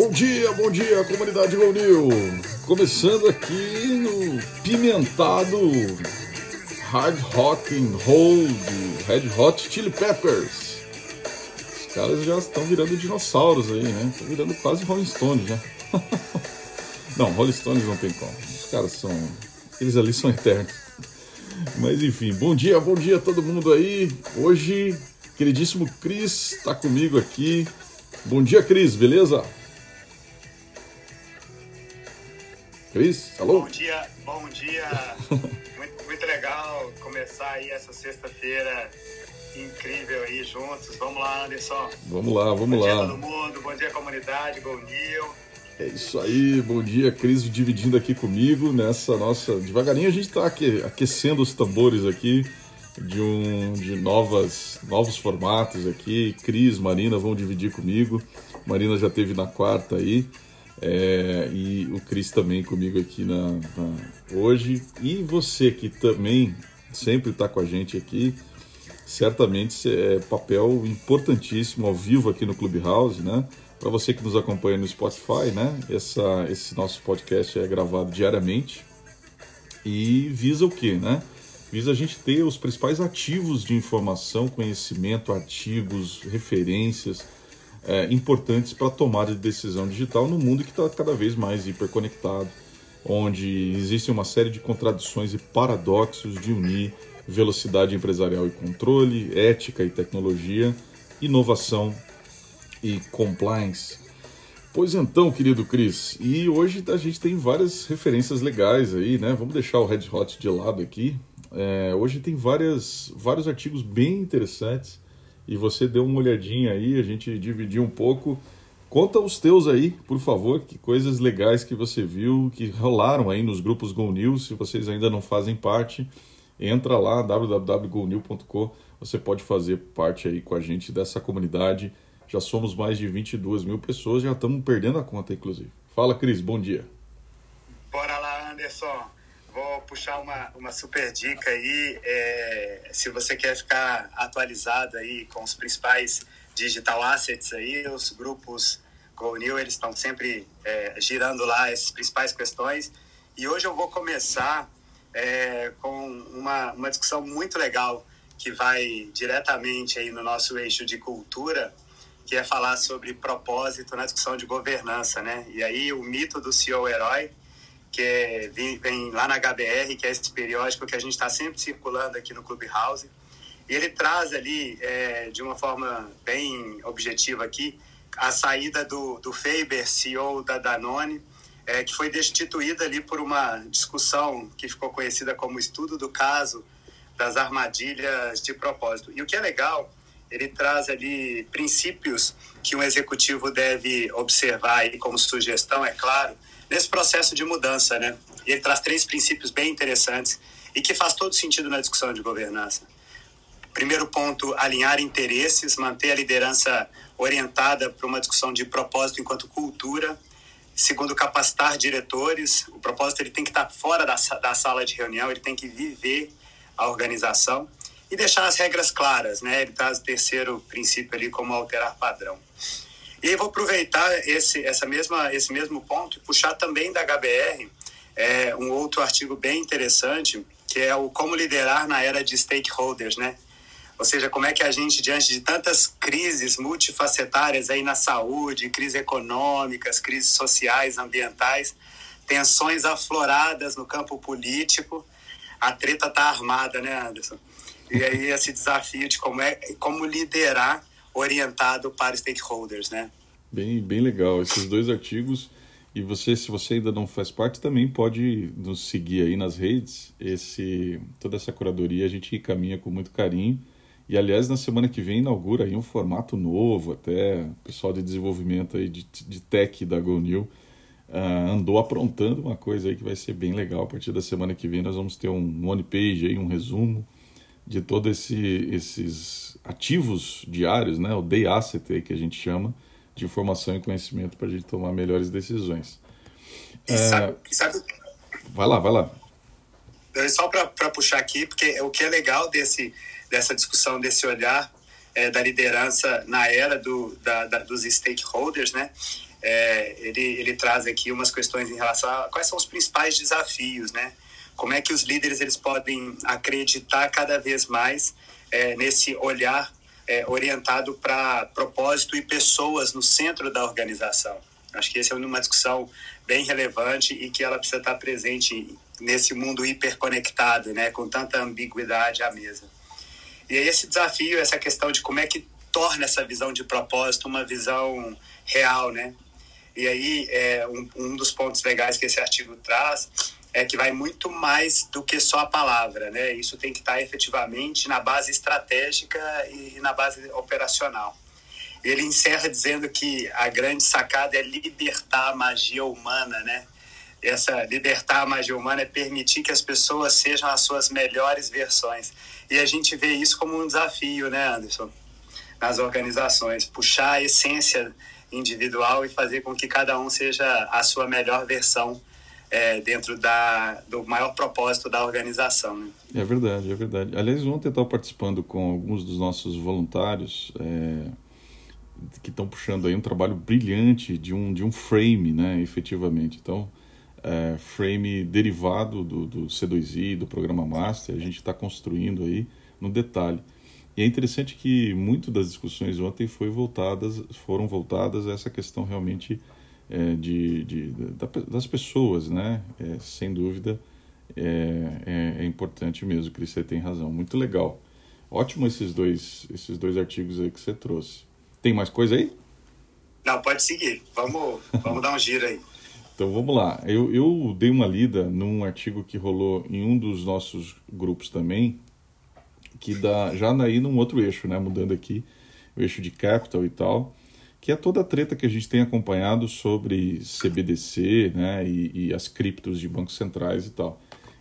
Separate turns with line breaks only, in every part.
Bom dia, bom dia, comunidade Go Começando aqui no pimentado hard rock and roll do Red Hot Chili Peppers. Os caras já estão virando dinossauros aí, né? Estão virando quase Rolling Stones já. não, Rolling Stones não tem como. Os caras são. Eles ali são eternos. Mas enfim, bom dia, bom dia a todo mundo aí. Hoje, queridíssimo Cris está comigo aqui. Bom dia, Cris, beleza? Cris, alô?
Bom dia, bom dia. muito, muito legal começar aí essa sexta-feira incrível aí juntos. Vamos lá, Anderson.
Vamos lá, vamos
bom
lá.
Bom dia todo mundo, bom dia comunidade, Gol New.
É isso aí, bom dia, Cris, dividindo aqui comigo nessa nossa. Devagarinho a gente está aquecendo os tambores aqui de um de novas novos formatos aqui. Cris, Marina vão dividir comigo. Marina já teve na quarta aí. É, e o Cris também comigo aqui na, na, hoje. E você que também sempre está com a gente aqui, certamente é papel importantíssimo ao vivo aqui no Clubhouse, né? Para você que nos acompanha no Spotify, né? Essa, esse nosso podcast é gravado diariamente e visa o quê, né? Visa a gente ter os principais ativos de informação, conhecimento, artigos, referências é, importantes para a tomada de decisão digital no mundo que está cada vez mais hiperconectado, onde existe uma série de contradições e paradoxos de unir velocidade empresarial e controle, ética e tecnologia, inovação e compliance. Pois então, querido Cris, e hoje a gente tem várias referências legais aí, né? Vamos deixar o Red Hot de lado aqui. É, hoje tem várias, vários artigos bem interessantes e você deu uma olhadinha aí, a gente dividiu um pouco. Conta os teus aí, por favor, que coisas legais que você viu, que rolaram aí nos grupos Go News. Se vocês ainda não fazem parte, entra lá, www.gonew.com. Você pode fazer parte aí com a gente dessa comunidade. Já somos mais de 22 mil pessoas, já estamos perdendo a conta, inclusive. Fala, Cris, bom dia.
Bora lá, Anderson. Puxar uma, uma super dica aí. É, se você quer ficar atualizado aí com os principais digital assets aí, os grupos GoNew, eles estão sempre é, girando lá essas principais questões. E hoje eu vou começar é, com uma, uma discussão muito legal que vai diretamente aí no nosso eixo de cultura, que é falar sobre propósito na discussão de governança, né? E aí o mito do CEO herói, que é, vem, vem, lá na HBR, que é esse periódico que a gente está sempre circulando aqui no Clubhouse. E ele traz ali, é, de uma forma bem objetiva aqui, a saída do, do Faber, CEO da Danone, é, que foi destituída ali por uma discussão que ficou conhecida como estudo do caso das armadilhas de propósito. E o que é legal, ele traz ali princípios que um executivo deve observar e como sugestão, é claro, nesse processo de mudança, né? Ele traz três princípios bem interessantes e que faz todo sentido na discussão de governança. Primeiro ponto, alinhar interesses, manter a liderança orientada para uma discussão de propósito enquanto cultura. Segundo, capacitar diretores. O propósito ele tem que estar fora da, da sala de reunião, ele tem que viver a organização e deixar as regras claras, né? Ele traz o terceiro princípio ali como alterar padrão. E vou aproveitar esse, essa mesma, esse mesmo ponto e puxar também da HBR é, um outro artigo bem interessante, que é o Como Liderar na Era de Stakeholders, né? Ou seja, como é que a gente, diante de tantas crises multifacetárias aí na saúde, crises econômicas, crises sociais, ambientais, tensões afloradas no campo político, a treta está armada, né, Anderson? E aí esse desafio de como, é, como liderar orientado para stakeholders, né?
Bem, bem legal esses dois artigos. E você, se você ainda não faz parte, também pode nos seguir aí nas redes. Esse, toda essa curadoria a gente caminha com muito carinho. E aliás, na semana que vem inaugura aí um formato novo, até o pessoal de desenvolvimento aí de, de tech da GoNew uh, andou aprontando uma coisa aí que vai ser bem legal. A partir da semana que vem nós vamos ter um one page aí, um resumo de todos esse, esses ativos diários, né, o day asset que a gente chama, de informação e conhecimento para a gente tomar melhores decisões.
E sabe, é... sabe...
Vai lá, vai lá.
Só para puxar aqui, porque o que é legal desse, dessa discussão, desse olhar é, da liderança na era do, da, da, dos stakeholders, né? é, ele, ele traz aqui umas questões em relação a quais são os principais desafios, né? Como é que os líderes eles podem acreditar cada vez mais é, nesse olhar é, orientado para propósito e pessoas no centro da organização. Acho que essa é uma discussão bem relevante e que ela precisa estar presente nesse mundo hiperconectado, né, com tanta ambiguidade à mesa. E aí esse desafio, essa questão de como é que torna essa visão de propósito uma visão real, né? E aí é, um, um dos pontos legais que esse artigo traz é que vai muito mais do que só a palavra, né? Isso tem que estar efetivamente na base estratégica e na base operacional. Ele encerra dizendo que a grande sacada é libertar a magia humana, né? Essa libertar a magia humana é permitir que as pessoas sejam as suas melhores versões. E a gente vê isso como um desafio, né, Anderson? Nas organizações, puxar a essência individual e fazer com que cada um seja a sua melhor versão é, dentro da, do maior propósito da organização. Né?
É verdade, é verdade. Aliás, ontem eu estava participando com alguns dos nossos voluntários é, que estão puxando aí um trabalho brilhante de um, de um frame, né, efetivamente. Então, é, frame derivado do, do C2I, do programa Master, a gente está construindo aí no detalhe. E é interessante que muito das discussões ontem foi voltadas, foram voltadas a essa questão realmente é, de, de, das pessoas, né? É, sem dúvida, é, é, é, importante mesmo, Cris, você tem razão. Muito legal. Ótimo esses dois, esses dois artigos aí que você trouxe. Tem mais coisa aí?
Não, pode seguir. Vamos, vamos dar um giro aí.
Então vamos lá. Eu, eu dei uma lida num artigo que rolou em um dos nossos grupos também, que dá já aí num outro eixo, né? Mudando aqui, o eixo de capital e tal que é toda a treta que a gente tem acompanhado sobre CBDC né, e, e as criptos de bancos centrais e tal.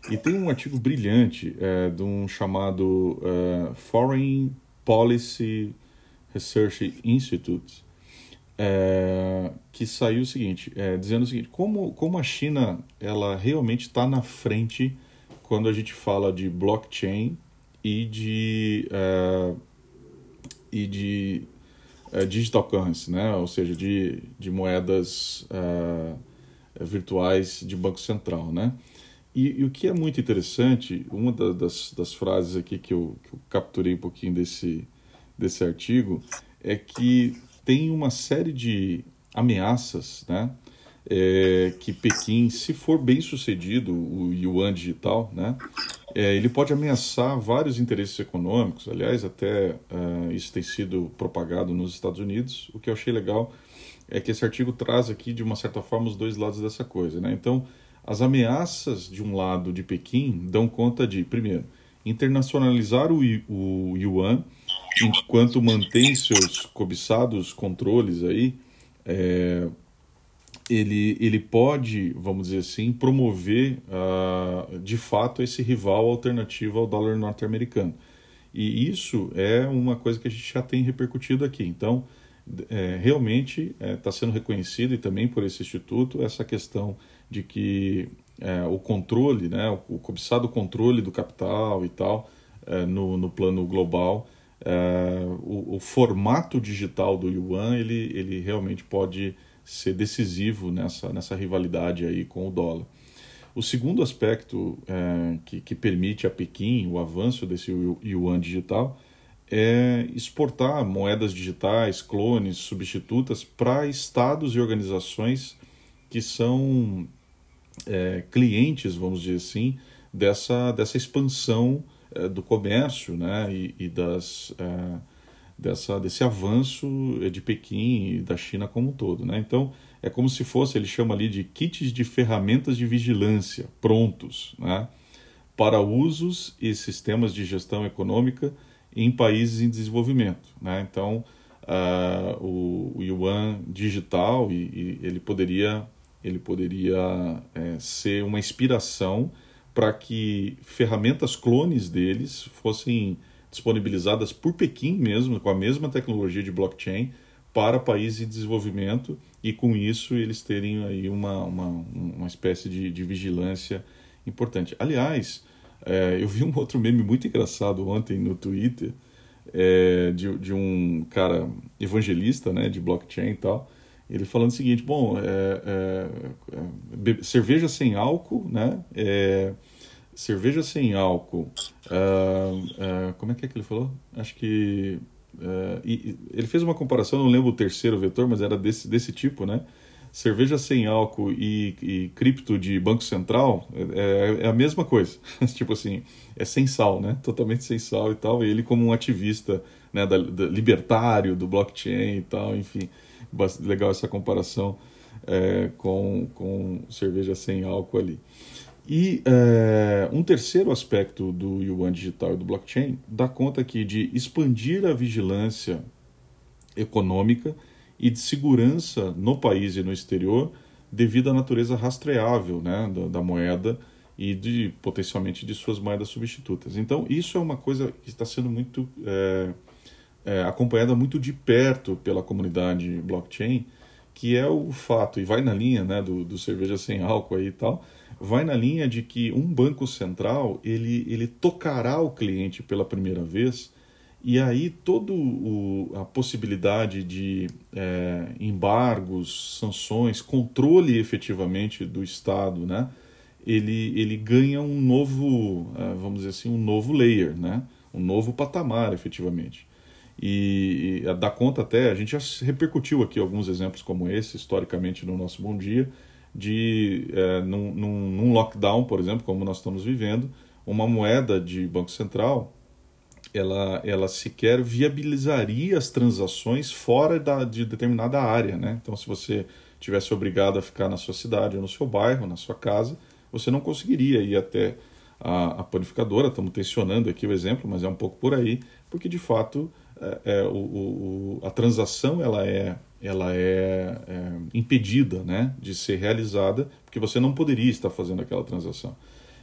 E tem um artigo brilhante é, de um chamado é, Foreign Policy Research Institute, é, que saiu o seguinte, é, dizendo o seguinte, como, como a China ela realmente está na frente quando a gente fala de blockchain e de, é, e de uh, digital currency, né? ou seja, de, de moedas uh, virtuais de Banco Central. Né? E, e, o que é muito interessante, uma da, das, das frases aqui que eu, que eu capturei um pouquinho desse, desse artigo, é que tem uma série de ameaças né? É, que Pequim, se for bem sucedido, o yuan digital, né, é, ele pode ameaçar vários interesses econômicos. Aliás, até uh, isso tem sido propagado nos Estados Unidos. O que eu achei legal é que esse artigo traz aqui, de uma certa forma, os dois lados dessa coisa. Né? Então, as ameaças de um lado de Pequim dão conta de, primeiro, internacionalizar o, o yuan enquanto mantém seus cobiçados controles aí. É, ele, ele pode, vamos dizer assim, promover uh, de fato esse rival alternativo ao dólar norte-americano. E isso é uma coisa que a gente já tem repercutido aqui. Então, é, realmente está é, tá sendo reconhecido e também por esse instituto essa questão de que é, o controle, né, o, o cobiçado controle do capital e tal, é, no, no plano global, é, o, o, formato digital do yuan ele, ele realmente pode ser decisivo nessa, nessa rivalidade aí com o dólar. O segundo aspecto é, que, que permite a Pequim o avanço desse yuan digital é exportar moedas digitais, clones, substitutas para estados e organizações que são é, clientes, vamos dizer assim, dessa, dessa expansão é, do comércio né, e, e das, é, dessa, desse avanço de Pequim e da China como um todo. Né? Então, é como se fosse, ele chama ali de kits de ferramentas de vigilância prontos né? para usos e sistemas de gestão econômica em países em desenvolvimento. Né? Então, uh, o, o, yuan digital, e, e, ele poderia, ele poderia é, ser uma inspiração para que ferramentas clones deles fossem disponibilizadas por Pequim mesmo, com a mesma tecnologia de blockchain, para países em desenvolvimento e com isso eles terem aí uma, uma, uma espécie de, de vigilância importante. Aliás, é, eu vi um outro meme muito engraçado ontem no Twitter é, de, de um cara evangelista né, de blockchain e tal, ele falando o seguinte, bom, é, é, é cerveja sem álcool, né? Cerveja sem álcool, uh, uh, como é que é que ele falou? Acho que uh, e, ele fez uma comparação, não lembro o terceiro vetor, mas era desse, desse tipo, né? Cerveja sem álcool e, e cripto de Banco Central é, é a mesma coisa. tipo assim, é sem sal, né? Totalmente sem sal e tal. E ele como um ativista né, da, da libertário, do blockchain e tal, enfim. Legal essa comparação é, com, com cerveja sem álcool ali. E é, um terceiro aspecto do yuan digital e do blockchain dá conta aqui de expandir a vigilância econômica e de segurança no país e no exterior devido à natureza rastreável né, da, da moeda e de potencialmente de suas moedas substitutas. Então isso é uma coisa que está sendo muito é, é, acompanhada muito de perto pela comunidade blockchain, que é o fato e vai na linha né, do, do cerveja sem álcool aí e tal vai na linha de que um banco central ele, ele tocará o cliente pela primeira vez e aí toda a possibilidade de é, embargos, sanções, controle efetivamente do Estado, né? ele, ele ganha um novo, é, vamos dizer assim, um novo layer, né? um novo patamar efetivamente. E, e dá conta até, a gente já repercutiu aqui alguns exemplos como esse historicamente no nosso Bom Dia, de, é, num, num, num, lockdown, por exemplo, como nós estamos vivendo, uma moeda de Banco Central, ela, ela sequer viabilizaria as transações fora da, de determinada área. Né? Então, se você tivesse obrigado a ficar na sua cidade ou no seu bairro, na sua casa, você não conseguiria ir até a, a panificadora. Estamos tensionando aqui o exemplo, mas é um pouco por aí, porque de fato é, é, o, o, a transação ela é ela é, é, impedida né, de ser realizada, porque você não poderia estar fazendo aquela transação.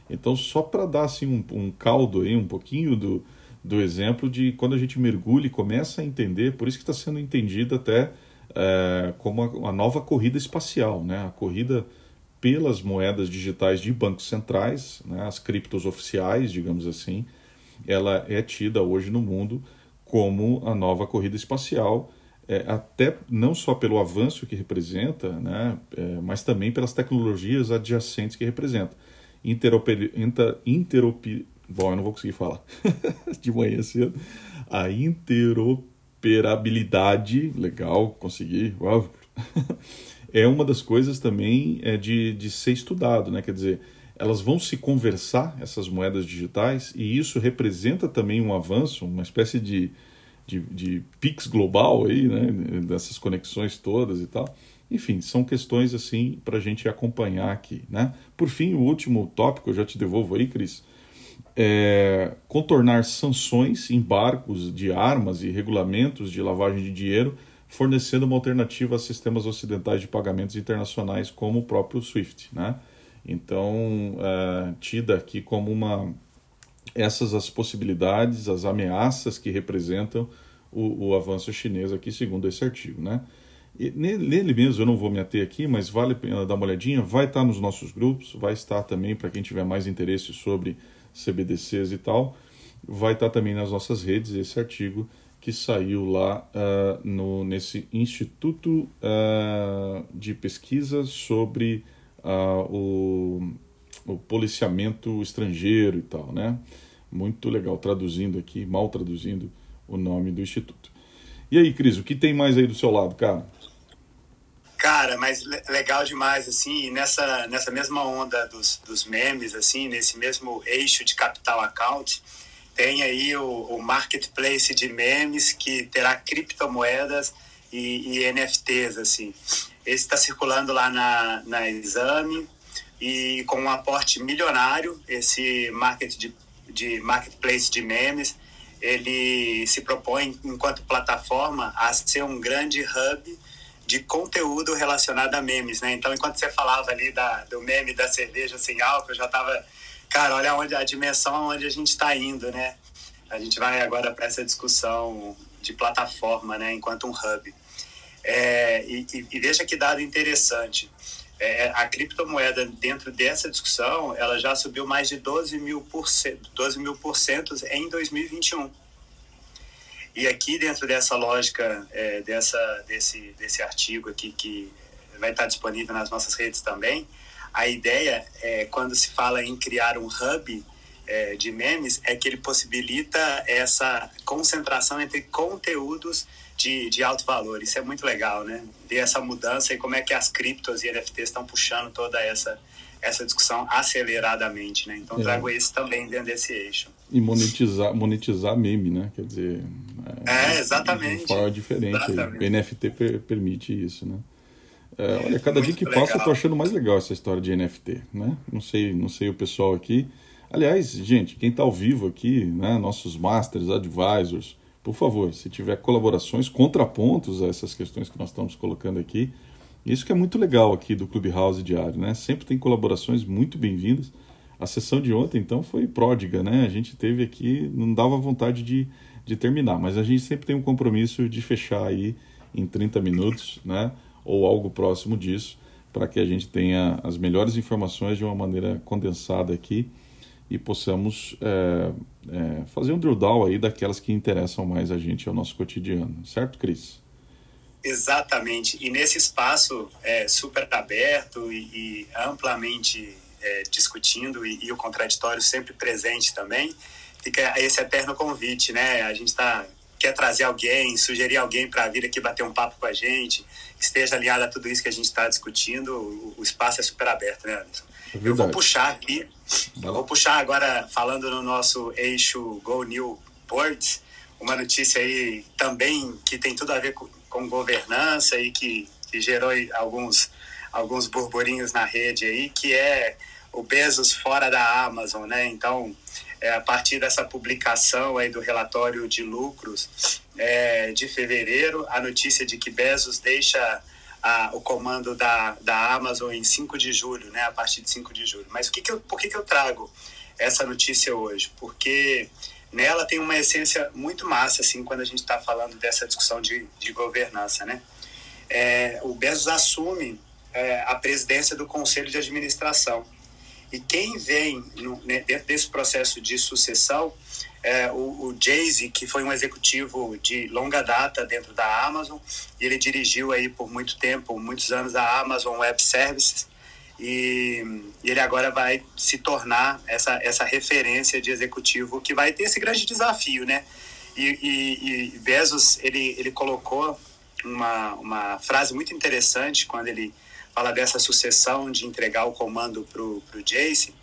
Então, só para dar assim, um, um, caldo, aí, um pouquinho do, do exemplo de quando a gente mergulha e começa a entender, por isso que está sendo entendida até é, como a, nova corrida espacial, né, a corrida pelas moedas digitais de bancos centrais, né, as criptos oficiais, digamos assim, ela é tida hoje no mundo como a nova corrida espacial, é, até não só pelo avanço que representa, né, é, mas também pelas tecnologias adjacentes que representa. Interoper, inter, bom, eu não vou conseguir falar de manhã cedo. A interoperabilidade, legal, consegui, uau, é uma das coisas também é, de, de ser estudado, né? Quer dizer, elas vão se conversar, essas moedas digitais, e isso representa também um avanço, uma espécie de de, de Pix global aí, né, dessas conexões todas e tal. Enfim, são questões assim para a gente acompanhar aqui, né? Por fim, o último tópico, eu já te devolvo aí, Cris, é contornar sanções, embargos de armas e regulamentos de lavagem de dinheiro, fornecendo uma alternativa a sistemas ocidentais de pagamentos internacionais como o próprio SWIFT, né? Então, é, tida aqui como uma essas as possibilidades, as ameaças que representam o, o avanço chinês aqui, segundo esse artigo, né? E nele mesmo eu não vou me ater aqui, mas vale a pena dar uma olhadinha. Vai estar nos nossos grupos, vai estar também para quem tiver mais interesse sobre CBDCs e tal. Vai estar também nas nossas redes esse artigo que saiu lá uh, no, nesse Instituto uh, de Pesquisa sobre o, o policiamento estrangeiro e tal, né? Muito legal, traduzindo aqui, mal traduzindo o nome do instituto. E aí, Cris, o que tem mais aí do seu lado, cara?
Cara, mas legal demais, assim, nessa, nessa mesma onda dos, dos memes, assim, nesse mesmo eixo de capital account, tem aí o, o marketplace de memes que terá criptomoedas e, e NFTs, assim. Esse está circulando lá na, na Exame e com um aporte milionário, esse market de de marketplace de memes, ele se propõe, enquanto plataforma, a ser um grande hub de conteúdo relacionado a memes, né? Então, enquanto você falava ali da, do meme da cerveja sem álcool, eu já estava, cara, olha onde a dimensão onde a gente está indo, né? A gente vai agora para essa discussão de plataforma, né? Enquanto um hub. É, e, e, veja que dado interessante é, a criptomoeda dentro dessa discussão ela já subiu mais de 12 mil por cento, 12 mil por cento em 2021. E aqui dentro dessa lógica, é, dessa, desse, desse artigo aqui que vai estar disponível nas nossas redes também, a ideia é quando se fala em criar um hub é, de memes é que ele possibilita essa concentração entre conteúdos de, de alto valor. Isso é muito legal, né? Ver essa mudança e como é que as criptos e NFTs estão puxando toda essa essa discussão aceleradamente, né? Então é. trago esse também dentro desse eixo.
E monetizar, monetizar meme, né? Quer dizer,
é, é exatamente.
De forma diferente. Exatamente. O NFT per, permite isso, né? É, olha, cada dia que legal. passa eu tô achando mais legal essa história de NFT, né? Não sei, não sei o pessoal aqui. Aliás, gente, quem está ao vivo aqui, né, nossos masters, advisors, por favor, se tiver colaborações, contrapontos a essas questões que nós estamos colocando aqui, isso que é muito legal aqui do Clubhouse Diário, né? Sempre tem colaborações muito bem-vindas. A sessão de ontem, então, foi pródiga, né? A gente teve aqui, não dava vontade de, de terminar, mas a gente sempre tem um compromisso de fechar aí em 30 minutos, né? ou algo próximo disso, para que a gente tenha as melhores informações de uma maneira condensada aqui e possamos é, é, fazer um drill down aí daquelas que interessam mais a gente ao nosso cotidiano, certo, Cris?
Exatamente. E nesse espaço é, super aberto e, e amplamente é, discutindo e, e, o contraditório sempre presente também, fica esse eterno convite, né? A gente está quer trazer alguém, sugerir alguém para vir aqui bater um papo com a gente, que esteja alinhado a tudo isso que a gente está discutindo, o, o, espaço é super aberto, né, Anderson? É eu vou puxar aqui, eu vou puxar agora, falando no nosso eixo Go New Boards, uma notícia aí também que tem tudo a ver com, com governança e que, que gerou alguns, alguns burburinhos na rede aí, que é o Bezos fora da Amazon, né? Então, é, a partir dessa publicação aí do relatório de lucros é, de fevereiro, a notícia de que Bezos deixa o comando da, da Amazon em 5 de julho, né, a partir de 5 de julho. Mas o que que eu, por que, que eu trago essa notícia hoje? Porque nela tem uma essência muito massa, assim, quando a gente está falando dessa discussão de, de governança, né? É, o Bezos assume é, a presidência do Conselho de Administração. E quem vem no, né, dentro desse processo de sucessão é o, o Jay-Z, que foi um executivo de longa data dentro da Amazon, e ele dirigiu aí por muito tempo, muitos anos, a Amazon Web Services, e, e ele agora vai se tornar essa, essa referência de executivo que vai ter esse grande desafio, né? E, e, e Bezos, ele, ele colocou uma, uma frase muito interessante quando ele fala dessa sucessão de entregar o comando para o Jace,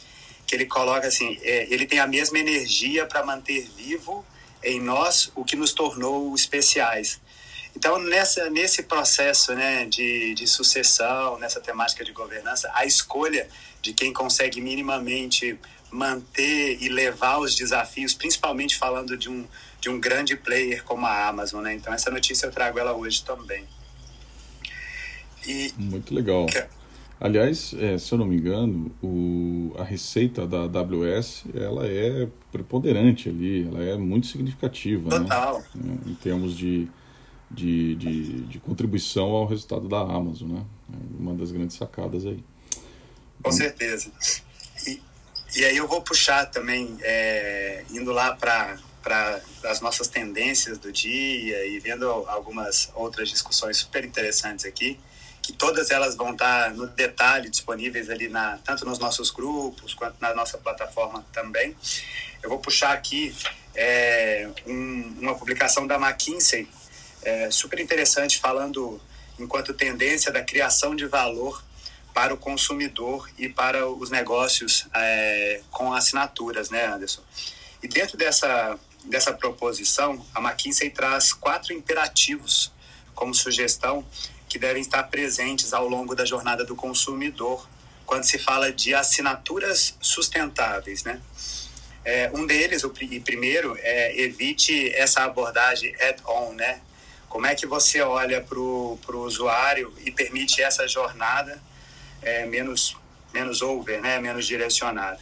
que ele coloca assim, é, ele tem a mesma energia para manter vivo em nós o que nos tornou especiais. Então, nessa, nesse processo né, de, de sucessão, nessa temática de governança, a escolha de quem consegue minimamente manter e levar os desafios, principalmente falando de um, de um grande player como a Amazon. Né? Então, essa notícia eu trago ela hoje também.
E... Muito legal. Que... Aliás, é, se eu não me engano, o, a receita da AWS ela é preponderante ali, ela é muito significativa.
Né? Total.
Né? Em termos de, de, de, de, contribuição ao resultado da Amazon, né? É uma das grandes sacadas aí.
Com certeza. E, e aí eu vou puxar também, é, indo lá para para as nossas tendências do dia e vendo algumas outras discussões super interessantes aqui que todas elas vão estar no detalhe disponíveis ali na tanto nos nossos grupos quanto na nossa plataforma também. Eu vou puxar aqui é, um, uma publicação da McKinsey é, super interessante falando enquanto tendência da criação de valor para o consumidor e para os negócios é, com assinaturas, né, Anderson? E dentro dessa dessa proposição, a McKinsey traz quatro imperativos como sugestão que devem estar presentes ao longo da jornada do consumidor quando se fala de assinaturas sustentáveis, né? É, um deles, o primeiro, é evite essa abordagem add-on, né? Como é que você olha para o usuário e permite essa jornada é, menos, menos over, né? menos direcionada.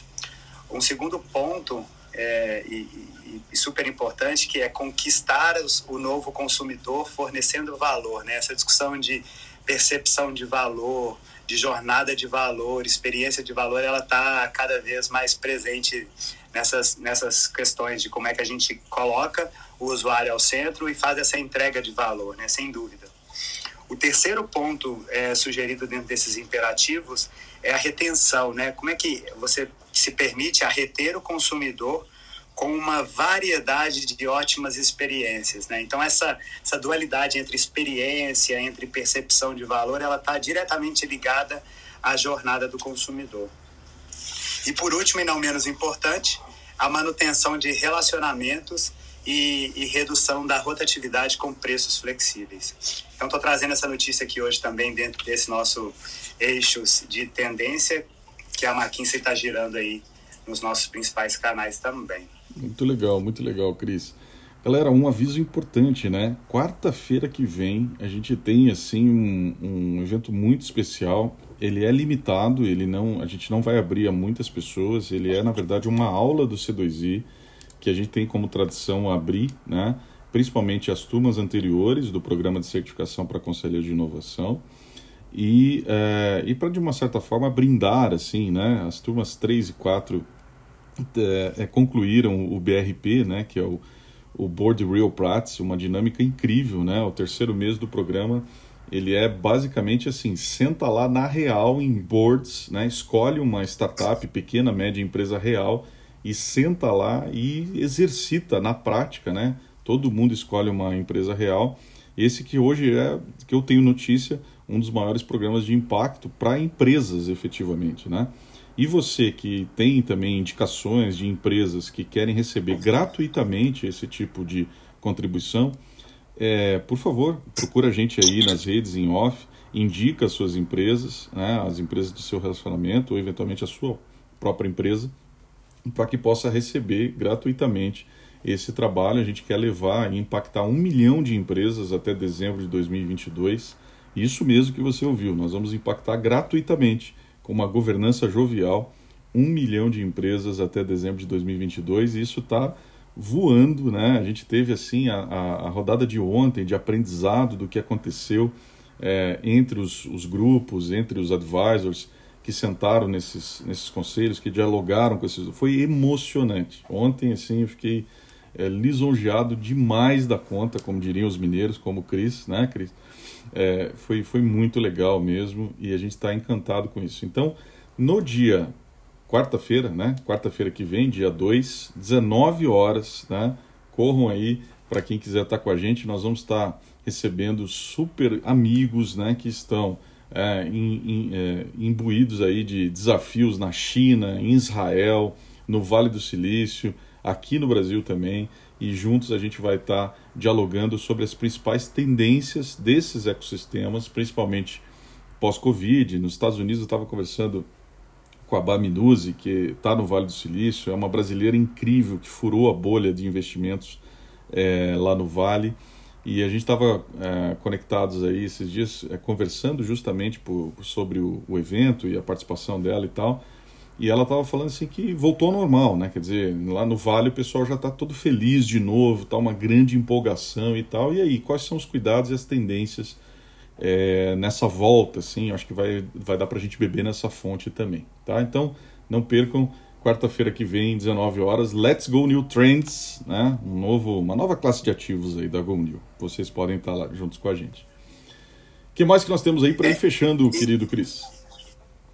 Um segundo ponto, é, e, e, super importante, que é conquistar os, o novo consumidor fornecendo valor. Né? Essa discussão de percepção de valor, de jornada de valor, experiência de valor, ela está cada vez mais presente nessas, nessas questões de como é que a gente coloca o usuário ao centro e faz essa entrega de valor, né? sem dúvida. O terceiro ponto é, sugerido dentro desses imperativos é a retenção, né? Como é que você se permite a reter o consumidor com uma variedade de ótimas experiências, né? Então essa essa dualidade entre experiência, entre percepção de valor, ela está diretamente ligada à jornada do consumidor. E por último e não menos importante, a manutenção de relacionamentos e, e redução da rotatividade com preços flexíveis. Então estou trazendo essa notícia aqui hoje também dentro desse nosso eixos de tendência que a McKinsey está girando aí nos nossos principais canais também.
Muito legal, muito legal, Cris. Galera, um aviso importante, né? Quarta-feira que vem a gente tem assim um, um, evento muito especial. Ele é limitado, ele não, a gente não vai abrir a muitas pessoas. Ele é na verdade uma aula do C2I que a gente tem como tradição abrir, né? Principalmente as turmas anteriores do programa de certificação para conselheiros de inovação e, é, e para de uma certa forma brindar assim, né? As turmas 3 e 4 é, é, concluíram o BRP, né, que é o, o Board Real Practice, uma dinâmica incrível, né? O terceiro mês do programa, ele é basicamente assim, senta lá na real em boards, né? Escolhe uma startup, pequena, média empresa real e senta lá e exercita na prática, né? Todo mundo escolhe uma empresa real. Esse que hoje é, que eu tenho notícia, um dos maiores programas de impacto para empresas, efetivamente, né? E você que tem também indicações de empresas que querem receber gratuitamente esse tipo de contribuição, é, por favor, procura a gente aí nas redes em off, indica as suas empresas, né, as empresas do seu relacionamento ou eventualmente a sua própria empresa, para que possa receber gratuitamente esse trabalho. A gente quer levar e impactar um milhão de empresas até dezembro de 2022. Isso mesmo que você ouviu, nós vamos impactar gratuitamente com uma governança jovial, um milhão de empresas até dezembro de 2022, e isso está voando, né? A gente teve assim a, a, rodada de ontem de aprendizado do que aconteceu é, entre os, os, grupos, entre os advisors que sentaram nesses, nesses conselhos, que dialogaram com esses. Foi emocionante. Ontem, assim, eu fiquei é, lisonjeado demais da conta, como diriam os mineiros, como o Cris, né, Cris? É, foi, foi muito legal mesmo e a gente está encantado com isso. Então, no dia quarta-feira, né? Quarta-feira que vem, dia 2, 19 horas, né? Corram aí para quem quiser estar tá com a gente. Nós vamos estar tá recebendo super amigos, né? Que estão é, é, imbuídos aí de desafios na China, em Israel, no Vale do Silício, aqui no Brasil também e juntos a gente vai estar tá dialogando sobre as principais tendências desses ecossistemas, principalmente pós-Covid. Nos Estados Unidos eu estava conversando com a Baminuzzi, que está no Vale do Silício, é uma brasileira incrível que furou a bolha de investimentos é, lá no Vale. E a gente estava é, conectados aí esses dias, é, conversando justamente por, sobre o, o evento e a participação dela e tal. E ela estava falando assim que voltou ao normal, né? Quer dizer, lá no Vale o pessoal já está todo feliz de novo, tá uma grande empolgação e tal. E aí, quais são os cuidados e as tendências é, nessa volta, assim? Acho que vai, vai dar para a gente beber nessa fonte também, tá? Então, não percam, quarta-feira que vem, 19 horas, Let's Go New Trends, né? Um novo, uma nova classe de ativos aí da Go New. Vocês podem estar lá juntos com a gente. O que mais que nós temos aí para ir fechando, querido Cris?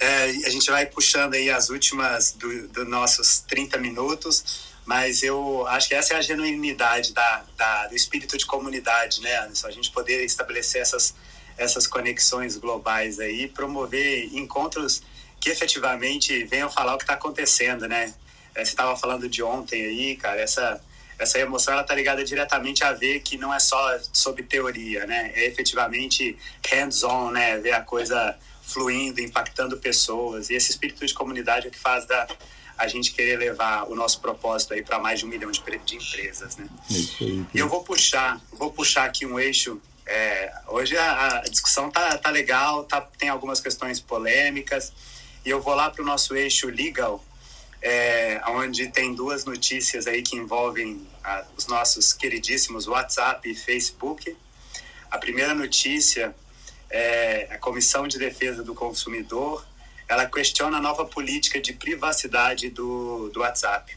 É, a gente vai puxando aí as últimas dos do nossos 30 minutos, mas eu acho que essa é a genuinidade da, da, do espírito de comunidade, né, Anderson? A gente poder estabelecer essas, essas conexões globais aí, promover encontros que efetivamente venham falar o que está acontecendo, né? É, você estava falando de ontem aí, cara, essa, essa emoção ela tá ligada diretamente a ver que não é só sobre teoria, né? É efetivamente hands-on, né? Ver a coisa fluindo, impactando pessoas. E esse espírito de comunidade é o que faz da, a gente querer levar o nosso propósito aí para mais de um milhão de, de empresas, né?
Aí.
E eu vou puxar, vou puxar aqui um eixo. É, hoje a, a, discussão tá, tá legal, tá, tem algumas questões polêmicas e eu vou lá para o nosso eixo legal, é, onde tem duas notícias aí que envolvem a, os nossos queridíssimos WhatsApp e Facebook. A primeira notícia é, a Comissão de Defesa do Consumidor, ela questiona a nova política de privacidade do, do WhatsApp.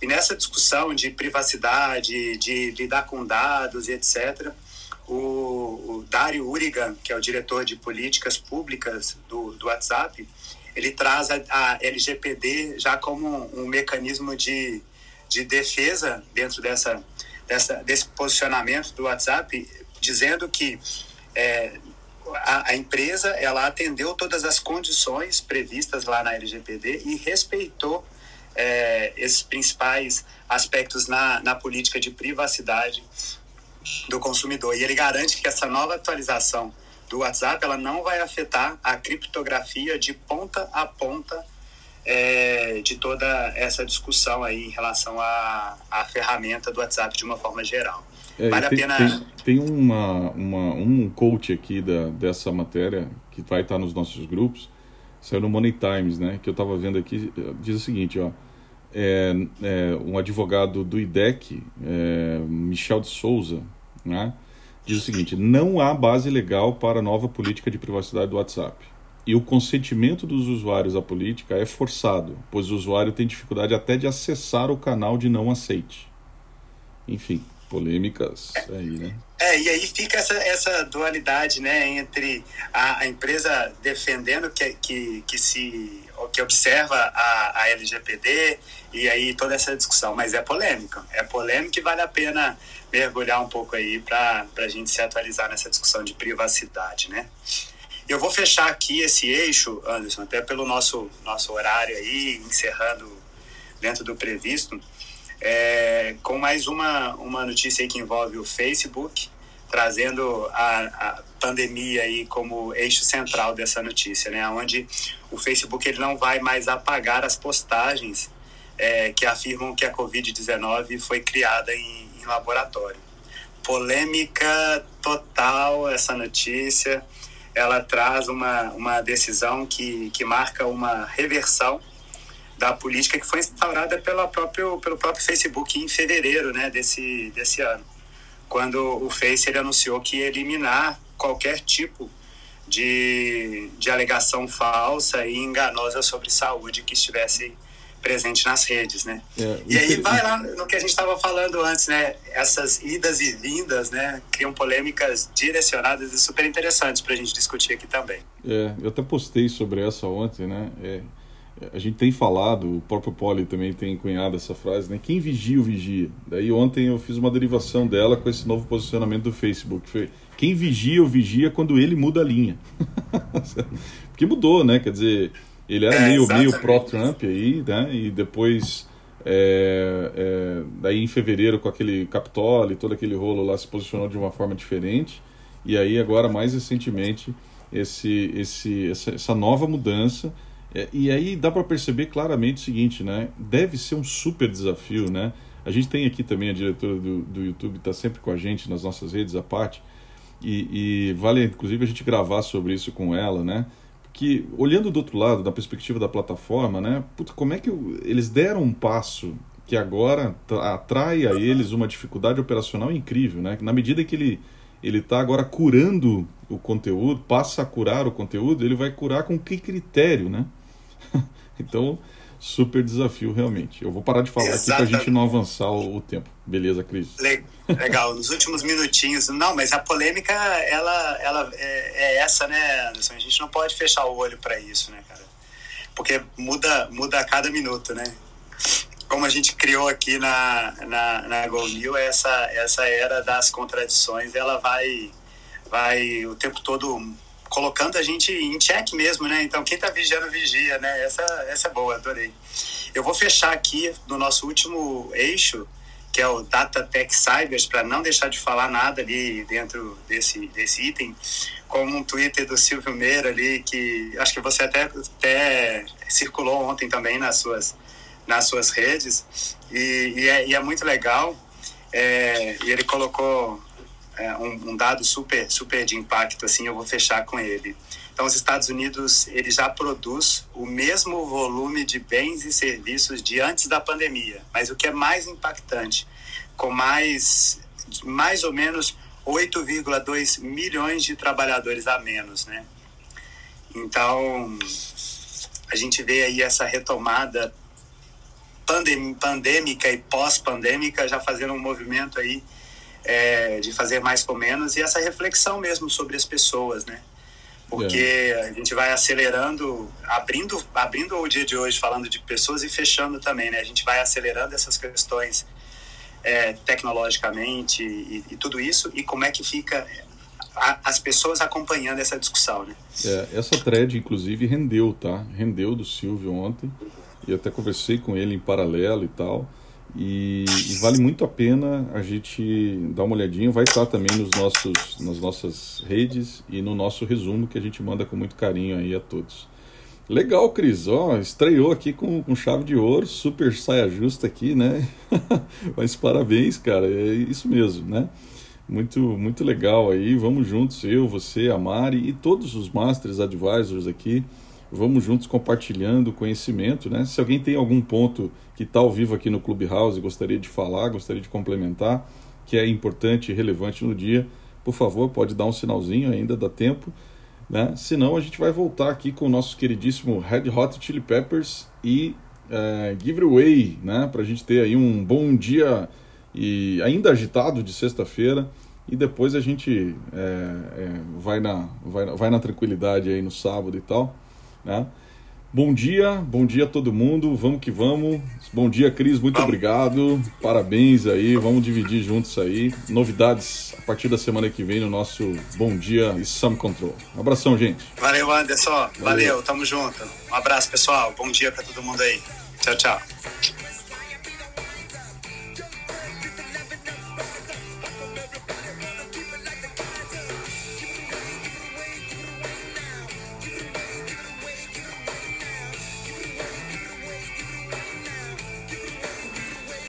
E nessa discussão de privacidade, de lidar com dados e etc., o, o Dário Urigan, que é o diretor de políticas públicas do, do WhatsApp, ele traz a, a LGPD já como um, um, mecanismo de, de defesa dentro dessa, dessa, desse posicionamento do WhatsApp, dizendo que é, a, a, empresa ela atendeu todas as condições previstas lá na LGPD e respeitou é, esses principais aspectos na, na política de privacidade do consumidor. E ele garante que essa nova atualização do WhatsApp ela não vai afetar a criptografia de ponta a ponta é, de toda essa discussão aí em relação à, à ferramenta do WhatsApp de uma forma geral.
É, vale tem, a pena. Tem, tem, uma, uma, um coach aqui da, dessa matéria que vai estar nos nossos grupos, saiu no Money Times, né? Que eu estava vendo aqui, diz o seguinte, ó. É, é, um advogado do IDEC, é, Michel de Souza, né? diz o seguinte: não há base legal para a nova política de privacidade do WhatsApp. E o consentimento dos usuários à política é forçado, pois o usuário tem dificuldade até de acessar o canal de não aceite. Enfim, polêmicas aí, né?
É, e aí fica essa, essa dualidade, né, entre a, a empresa defendendo que, que, que se que observa a, a LGPD e aí toda essa discussão, mas é polêmico, é polêmico e vale a pena mergulhar um pouco aí para a gente se atualizar nessa discussão de privacidade, né? Eu vou fechar aqui esse eixo, Anderson, até pelo nosso, nosso horário aí, encerrando dentro do previsto, é, com mais uma, uma notícia que envolve o Facebook, trazendo a, a pandemia aí como eixo central dessa notícia, né? Onde o Facebook ele não vai mais apagar as postagens é, que afirmam que a Covid-19 foi criada em, em laboratório. Polêmica total essa notícia. Ela traz uma, uma decisão que, que marca uma reversão da política que foi instaurada pela próprio, pelo próprio Facebook em fevereiro né, desse, desse ano, quando o Face ele anunciou que ia eliminar qualquer tipo de, de alegação falsa e enganosa sobre saúde que estivesse presente nas redes, né? É, e aí vai lá no que a gente estava falando antes, né? Essas idas e vindas, né? Criam polêmicas direcionadas e super interessantes para a gente discutir aqui também.
É, eu até postei sobre essa ontem, né? É, a gente tem falado, o próprio Poli também tem cunhado essa frase, né? Quem vigia o vigia. Daí ontem eu fiz uma derivação dela com esse novo posicionamento do Facebook. Foi quem vigia o vigia quando ele muda a linha. Porque mudou, né? Quer dizer, ele era é, meio, meio pró-Trump aí, né? E depois, é, é, daí em fevereiro, com aquele Capitólio e todo aquele rolo lá, se posicionou de uma forma diferente. E aí, agora, mais recentemente, esse, esse, essa, essa nova mudança. É, e aí dá para perceber claramente o seguinte, né? Deve ser um super desafio, né? A gente tem aqui também a diretora do, do YouTube, está sempre com a gente nas nossas redes, a parte. E, e vale, inclusive, a gente gravar sobre isso com ela, né? que olhando do outro lado, da perspectiva da plataforma, né, puta, como é que eles deram um passo que agora atrai a eles uma dificuldade operacional incrível, né? Na medida que ele ele está agora curando o conteúdo, passa a curar o conteúdo, ele vai curar com que critério, né? Então super desafio realmente. Eu vou parar de falar Exatamente. aqui para a gente não avançar o, o tempo. Beleza, Cris?
Legal. Nos últimos minutinhos, não, mas a polêmica ela, ela é, é, essa, né, Anderson? A gente não pode fechar o olho para isso, né, cara? Porque muda, muda a cada minuto, né? Como a gente criou aqui na, na, na essa, essa era das contradições, ela vai, vai o tempo todo colocando a gente em check mesmo, né? Então, quem tá vigiando, vigia, né? Essa, essa é boa, adorei. Eu vou fechar aqui no nosso último eixo, que é o Data Tech Cybers, para não deixar de falar nada ali dentro desse, desse item, com um Twitter do Silvio Meira ali, que acho que você até, até circulou ontem também nas suas, nas suas redes, e, e, é, e é muito legal. É, e ele colocou é, um, um, dado super, super de impacto, assim, eu vou fechar com ele. Então, os Estados Unidos, ele já produz o mesmo volume de bens e serviços de antes da pandemia, mas o que é mais impactante, com mais, mais ou menos 8,2 milhões de trabalhadores a menos, né? Então, a gente vê aí essa retomada pandêmica e pós-pandêmica já fazendo um movimento aí é, de fazer mais com menos e essa reflexão mesmo sobre as pessoas, né? Porque é. a gente vai acelerando, abrindo, abrindo o dia de hoje falando de pessoas e fechando também, né? A gente vai acelerando essas questões é, tecnologicamente e, e, tudo isso e como é que fica a, as pessoas acompanhando essa discussão, né?
É, essa thread, inclusive, rendeu, tá? Rendeu do Silvio ontem e até conversei com ele em paralelo e tal. E, e, vale muito a pena a gente dar uma olhadinha. Vai estar também nos nossos, nas nossas redes e no nosso resumo que a gente manda com muito carinho aí a todos. Legal, Cris. Ó, estreou aqui com, com chave de ouro, super saia justa aqui, né? Mas parabéns, cara. É isso mesmo, né? Muito, muito legal aí. Vamos juntos, eu, você, a Mari e todos os Masters Advisors aqui vamos juntos compartilhando conhecimento, né? Se alguém tem algum ponto que está ao vivo aqui no Clubhouse e gostaria de falar, gostaria de complementar, que é importante e relevante no dia, por favor, pode dar um sinalzinho, ainda dá tempo. Né? Senão a gente vai voltar aqui com o nosso queridíssimo Red Hot Chili Peppers e uh, Giveaway, né? para a gente ter aí um bom dia e ainda agitado de sexta-feira e depois a gente é, é, vai, na, vai, vai na tranquilidade aí no sábado e tal. Né? Bom dia, bom dia a todo mundo, vamos que vamos. Bom dia, Cris, muito vamos. obrigado. Parabéns aí, vamos dividir juntos aí. Novidades a partir da semana que vem no nosso Bom Dia e Sam Control. Um abração, gente.
Valeu, Anderson. Valeu, Valeu tamo junto. Um abraço, pessoal. Bom dia para todo mundo aí. Tchau, tchau.